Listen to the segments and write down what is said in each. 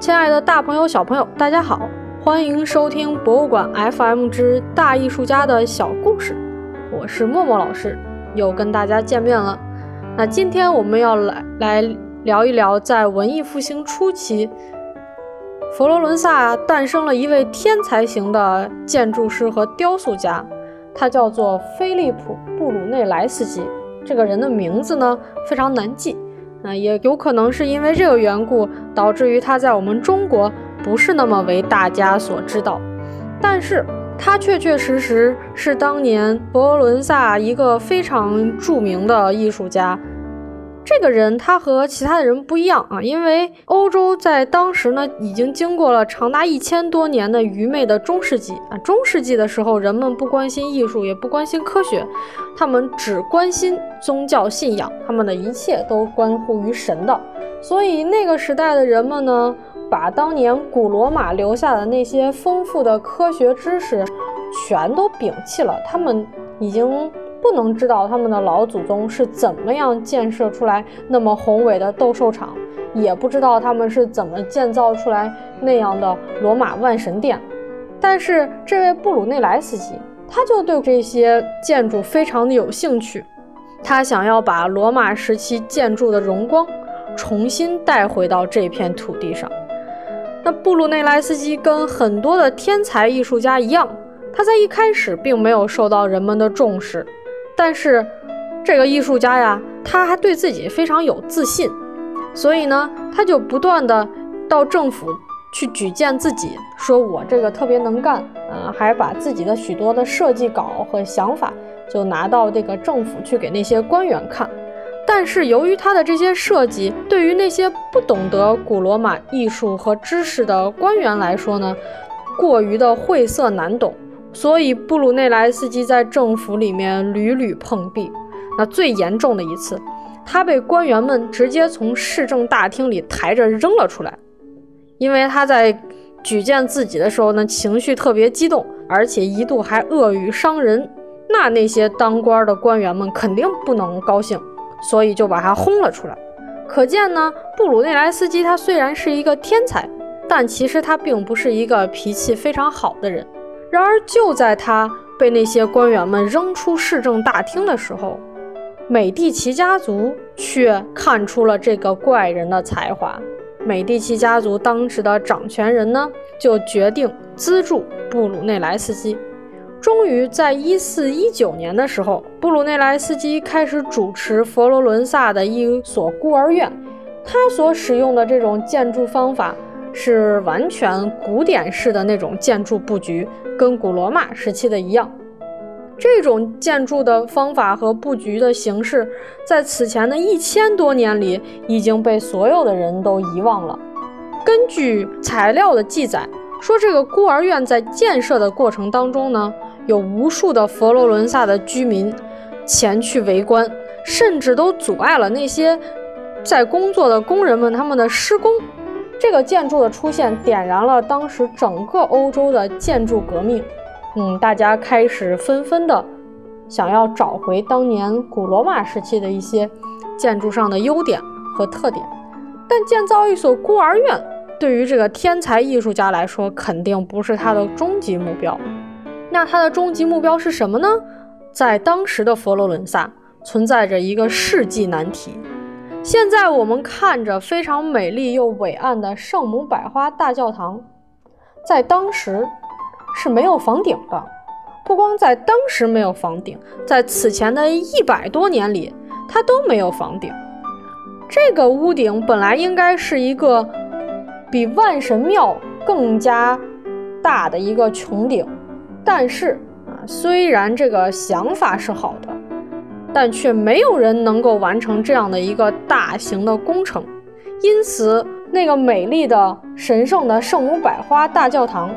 亲爱的大朋友、小朋友，大家好，欢迎收听博物馆 FM 之大艺术家的小故事。我是默默老师，又跟大家见面了。那今天我们要来来聊一聊，在文艺复兴初期，佛罗伦萨诞生了一位天才型的建筑师和雕塑家，他叫做菲利普·布鲁内莱斯基。这个人的名字呢非常难记。那，也有可能是因为这个缘故，导致于他在我们中国不是那么为大家所知道，但是他确确实实是当年佛罗伦萨一个非常著名的艺术家。这个人他和其他的人不一样啊，因为欧洲在当时呢已经经过了长达一千多年的愚昧的中世纪啊。中世纪的时候，人们不关心艺术，也不关心科学，他们只关心宗教信仰，他们的一切都关乎于神的。所以那个时代的人们呢，把当年古罗马留下的那些丰富的科学知识全都摒弃了，他们已经。不能知道他们的老祖宗是怎么样建设出来那么宏伟的斗兽场，也不知道他们是怎么建造出来那样的罗马万神殿。但是这位布鲁内莱斯基，他就对这些建筑非常的有兴趣，他想要把罗马时期建筑的荣光重新带回到这片土地上。那布鲁内莱斯基跟很多的天才艺术家一样，他在一开始并没有受到人们的重视。但是，这个艺术家呀，他还对自己非常有自信，所以呢，他就不断的到政府去举荐自己，说我这个特别能干，啊，还把自己的许多的设计稿和想法就拿到这个政府去给那些官员看。但是由于他的这些设计对于那些不懂得古罗马艺术和知识的官员来说呢，过于的晦涩难懂。所以布鲁内莱斯基在政府里面屡屡碰壁。那最严重的一次，他被官员们直接从市政大厅里抬着扔了出来，因为他在举荐自己的时候呢，情绪特别激动，而且一度还恶语伤人。那那些当官的官员们肯定不能高兴，所以就把他轰了出来。可见呢，布鲁内莱斯基他虽然是一个天才，但其实他并不是一个脾气非常好的人。然而，就在他被那些官员们扔出市政大厅的时候，美第奇家族却看出了这个怪人的才华。美第奇家族当时的掌权人呢，就决定资助布鲁内莱斯基。终于，在一四一九年的时候，布鲁内莱斯基开始主持佛罗伦萨的一所孤儿院。他所使用的这种建筑方法。是完全古典式的那种建筑布局，跟古罗马时期的一样。这种建筑的方法和布局的形式，在此前的一千多年里已经被所有的人都遗忘了。根据材料的记载，说这个孤儿院在建设的过程当中呢，有无数的佛罗伦萨的居民前去围观，甚至都阻碍了那些在工作的工人们他们的施工。这个建筑的出现点燃了当时整个欧洲的建筑革命，嗯，大家开始纷纷的想要找回当年古罗马时期的一些建筑上的优点和特点。但建造一所孤儿院，对于这个天才艺术家来说，肯定不是他的终极目标。那他的终极目标是什么呢？在当时的佛罗伦萨存在着一个世纪难题。现在我们看着非常美丽又伟岸的圣母百花大教堂，在当时是没有房顶的。不光在当时没有房顶，在此前的一百多年里，它都没有房顶。这个屋顶本来应该是一个比万神庙更加大的一个穹顶，但是啊，虽然这个想法是好的。但却没有人能够完成这样的一个大型的工程，因此那个美丽的、神圣的圣母百花大教堂，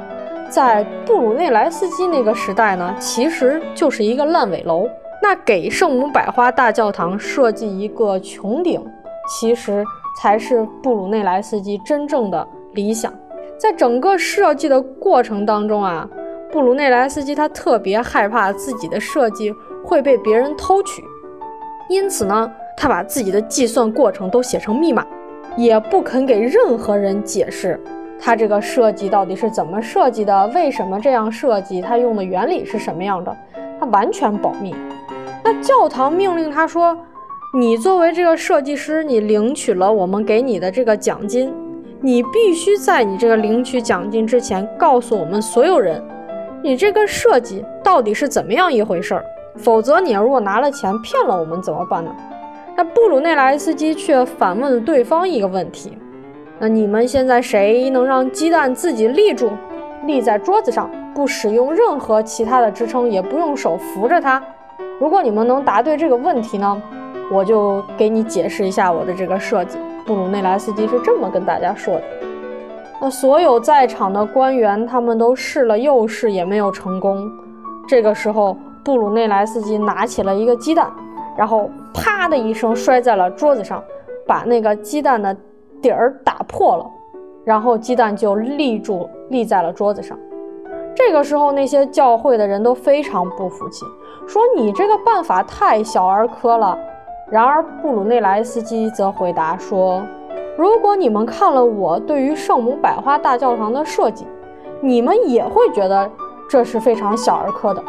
在布鲁内莱斯基那个时代呢，其实就是一个烂尾楼。那给圣母百花大教堂设计一个穹顶，其实才是布鲁内莱斯基真正的理想。在整个设计的过程当中啊，布鲁内莱斯基他特别害怕自己的设计。会被别人偷取，因此呢，他把自己的计算过程都写成密码。也不肯给任何人解释他这个设计到底是怎么设计的，为什么这样设计，他用的原理是什么样的，他完全保密。那教堂命令他说：“你作为这个设计师，你领取了我们给你的这个奖金，你必须在你这个领取奖金之前告诉我们所有人，你这个设计到底是怎么样一回事儿。否则，你如果拿了钱骗了我们怎么办呢？”那布鲁内莱斯基却反问了对方一个问题：“那你们现在谁能让鸡蛋自己立住，立在桌子上，不使用任何其他的支撑，也不用手扶着它？”如果你们能答对这个问题呢，我就给你解释一下我的这个设计。布鲁内莱斯基是这么跟大家说的。那所有在场的官员他们都试了又试，也没有成功。这个时候，布鲁内莱斯基拿起了一个鸡蛋，然后啪的一声摔在了桌子上，把那个鸡蛋的底儿打破了，然后鸡蛋就立住，立在了桌子上。这个时候，那些教会的人都非常不服气，说：“你这个办法太小儿科了。”然而，布鲁内莱斯基则回答说：“如果你们看了我对于圣母百花大教堂的设计，你们也会觉得这是非常小儿科的。”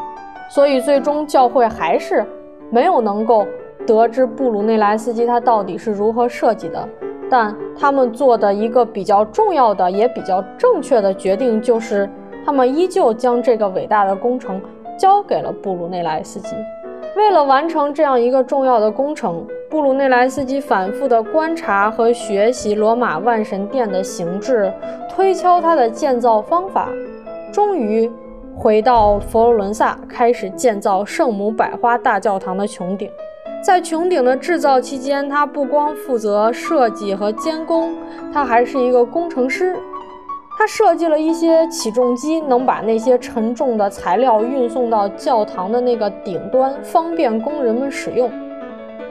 所以，最终教会还是没有能够得知布鲁内莱斯基他到底是如何设计的。但他们做的一个比较重要的也比较正确的决定就是。他们依旧将这个伟大的工程交给了布鲁内莱斯基。为了完成这样一个重要的工程，布鲁内莱斯基反复地观察和学习罗马万神殿的形制，推敲它的建造方法，终于回到佛罗伦萨，开始建造圣母百花大教堂的穹顶。在穹顶的制造期间，他不光负责设计和监工，他还是一个工程师。他设计了一些起重机，能把那些沉重的材料运送到教堂的那个顶端，方便工人们使用。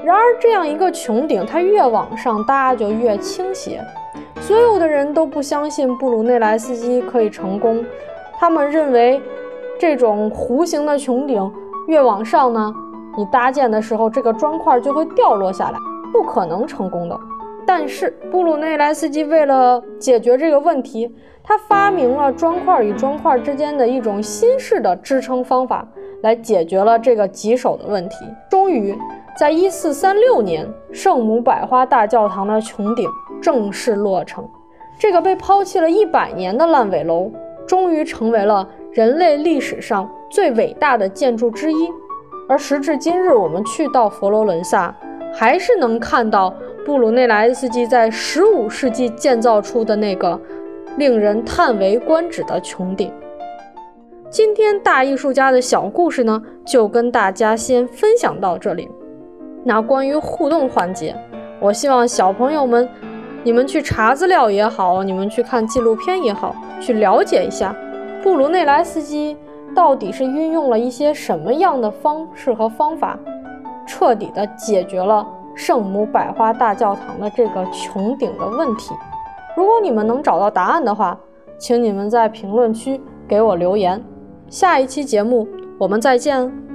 然而，这样一个穹顶，它越往上搭就越倾斜。所有的人都不相信布鲁内莱斯基可以成功，他们认为这种弧形的穹顶越往上呢，你搭建的时候这个砖块就会掉落下来，不可能成功的。但是，布鲁内莱斯基为了解决这个问题，他发明了砖块与砖块之间的一种新式的支撑方法，来解决了这个棘手的问题。终于，在一四三六年，圣母百花大教堂的穹顶正式落成。这个被抛弃了一百年的烂尾楼，终于成为了人类历史上最伟大的建筑之一。而时至今日，我们去到佛罗伦萨，还是能看到布鲁内莱斯基在十五世纪建造出的那个。令人叹为观止的穹顶。今天大艺术家的小故事呢，就跟大家先分享到这里。那关于互动环节，我希望小朋友们，你们去查资料也好，你们去看纪录片也好，去了解一下布鲁内莱斯基到底是运用了一些什么样的方式和方法，彻底的解决了圣母百花大教堂的这个穹顶的问题。如果你们能找到答案的话，请你们在评论区给我留言。下一期节目我们再见。